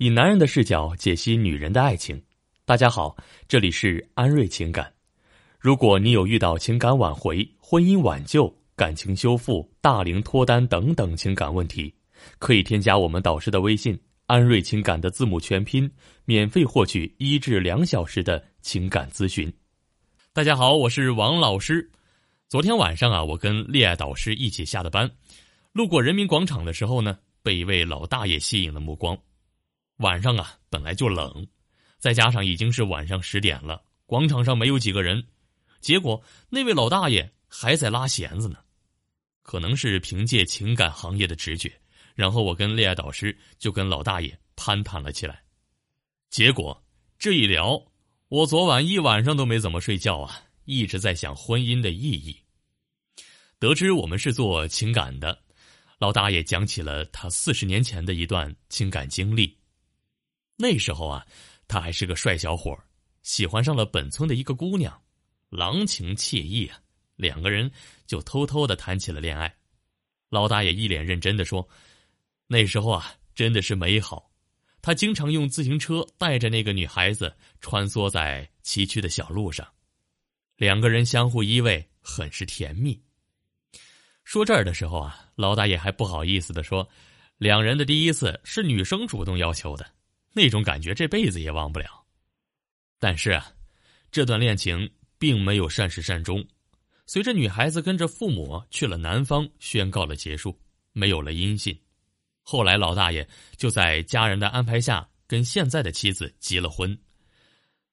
以男人的视角解析女人的爱情。大家好，这里是安瑞情感。如果你有遇到情感挽回、婚姻挽救、感情修复、大龄脱单等等情感问题，可以添加我们导师的微信“安瑞情感”的字母全拼，免费获取一至两小时的情感咨询。大家好，我是王老师。昨天晚上啊，我跟恋爱导师一起下的班，路过人民广场的时候呢，被一位老大爷吸引了目光。晚上啊，本来就冷，再加上已经是晚上十点了，广场上没有几个人，结果那位老大爷还在拉弦子呢。可能是凭借情感行业的直觉，然后我跟恋爱导师就跟老大爷攀谈了起来。结果这一聊，我昨晚一晚上都没怎么睡觉啊，一直在想婚姻的意义。得知我们是做情感的，老大爷讲起了他四十年前的一段情感经历。那时候啊，他还是个帅小伙喜欢上了本村的一个姑娘，郎情妾意啊，两个人就偷偷的谈起了恋爱。老大爷一脸认真的说：“那时候啊，真的是美好。他经常用自行车带着那个女孩子穿梭在崎岖的小路上，两个人相互依偎，很是甜蜜。”说这儿的时候啊，老大爷还不好意思的说：“两人的第一次是女生主动要求的。”那种感觉这辈子也忘不了，但是啊，这段恋情并没有善始善终。随着女孩子跟着父母去了南方，宣告了结束，没有了音信。后来老大爷就在家人的安排下跟现在的妻子结了婚。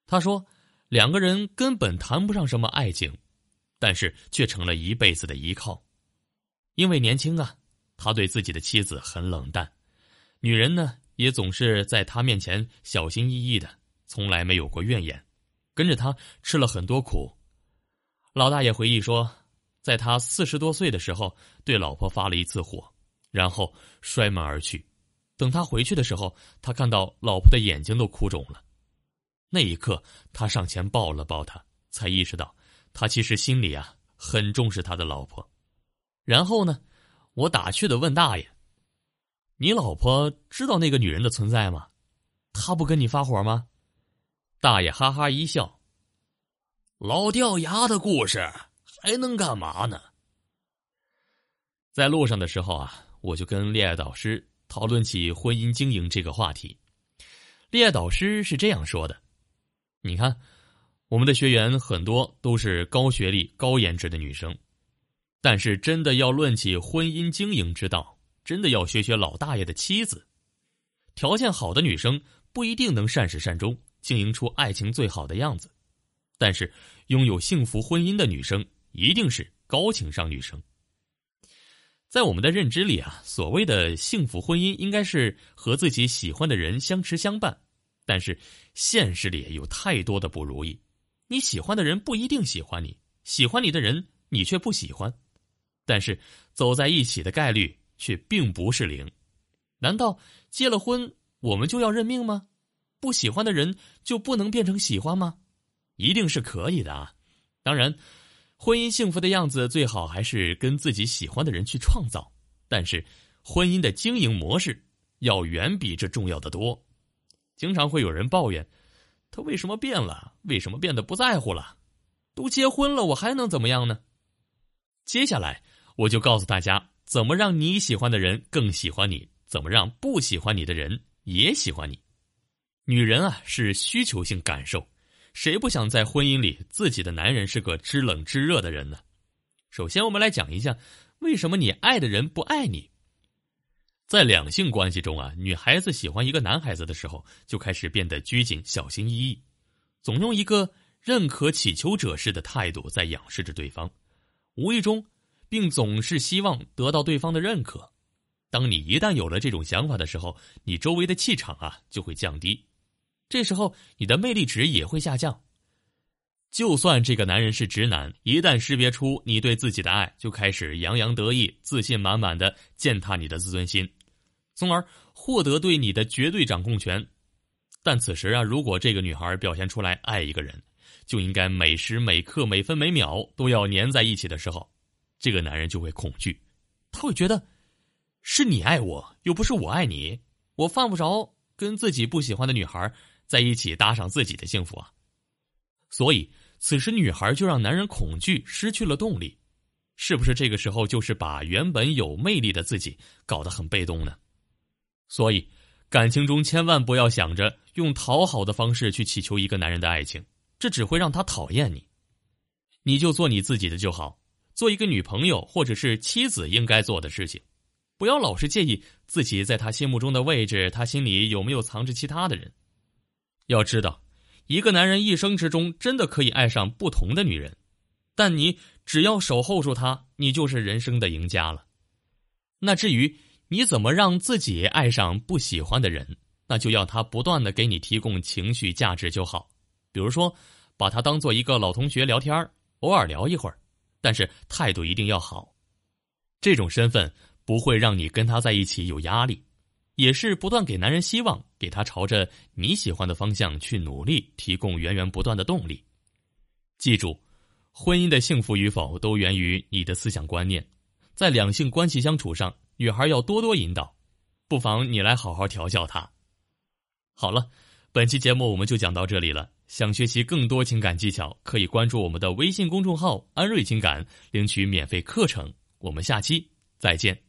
他说，两个人根本谈不上什么爱情，但是却成了一辈子的依靠。因为年轻啊，他对自己的妻子很冷淡，女人呢。也总是在他面前小心翼翼的，从来没有过怨言，跟着他吃了很多苦。老大爷回忆说，在他四十多岁的时候，对老婆发了一次火，然后摔门而去。等他回去的时候，他看到老婆的眼睛都哭肿了。那一刻，他上前抱了抱她，才意识到他其实心里啊很重视他的老婆。然后呢，我打趣的问大爷。你老婆知道那个女人的存在吗？她不跟你发火吗？大爷哈哈一笑。老掉牙的故事还能干嘛呢？在路上的时候啊，我就跟恋爱导师讨论起婚姻经营这个话题。恋爱导师是这样说的：“你看，我们的学员很多都是高学历、高颜值的女生，但是真的要论起婚姻经营之道。”真的要学学老大爷的妻子，条件好的女生不一定能善始善终，经营出爱情最好的样子，但是拥有幸福婚姻的女生一定是高情商女生。在我们的认知里啊，所谓的幸福婚姻应该是和自己喜欢的人相持相伴，但是现实里有太多的不如意，你喜欢的人不一定喜欢你，喜欢你的人你却不喜欢，但是走在一起的概率。却并不是零，难道结了婚我们就要认命吗？不喜欢的人就不能变成喜欢吗？一定是可以的啊！当然，婚姻幸福的样子最好还是跟自己喜欢的人去创造，但是婚姻的经营模式要远比这重要的多。经常会有人抱怨，他为什么变了？为什么变得不在乎了？都结婚了，我还能怎么样呢？接下来我就告诉大家。怎么让你喜欢的人更喜欢你？怎么让不喜欢你的人也喜欢你？女人啊是需求性感受，谁不想在婚姻里自己的男人是个知冷知热的人呢？首先，我们来讲一下为什么你爱的人不爱你。在两性关系中啊，女孩子喜欢一个男孩子的时候，就开始变得拘谨、小心翼翼，总用一个认可乞求者式的态度在仰视着对方，无意中。并总是希望得到对方的认可。当你一旦有了这种想法的时候，你周围的气场啊就会降低，这时候你的魅力值也会下降。就算这个男人是直男，一旦识别出你对自己的爱，就开始洋洋得意、自信满满的践踏你的自尊心，从而获得对你的绝对掌控权。但此时啊，如果这个女孩表现出来爱一个人，就应该每时每刻、每分每秒都要粘在一起的时候。这个男人就会恐惧，他会觉得是你爱我，又不是我爱你，我犯不着跟自己不喜欢的女孩在一起搭上自己的幸福啊。所以，此时女孩就让男人恐惧，失去了动力，是不是这个时候就是把原本有魅力的自己搞得很被动呢？所以，感情中千万不要想着用讨好的方式去祈求一个男人的爱情，这只会让他讨厌你。你就做你自己的就好，做一个女朋友或者是妻子应该做的事情，不要老是介意自己在他心目中的位置，他心里有没有藏着其他的人。要知道。一个男人一生之中真的可以爱上不同的女人，但你只要守候住他，你就是人生的赢家了。那至于你怎么让自己爱上不喜欢的人，那就要他不断的给你提供情绪价值就好。比如说，把他当做一个老同学聊天偶尔聊一会儿，但是态度一定要好。这种身份不会让你跟他在一起有压力。也是不断给男人希望，给他朝着你喜欢的方向去努力，提供源源不断的动力。记住，婚姻的幸福与否都源于你的思想观念。在两性关系相处上，女孩要多多引导，不妨你来好好调教她。好了，本期节目我们就讲到这里了。想学习更多情感技巧，可以关注我们的微信公众号“安瑞情感”，领取免费课程。我们下期再见。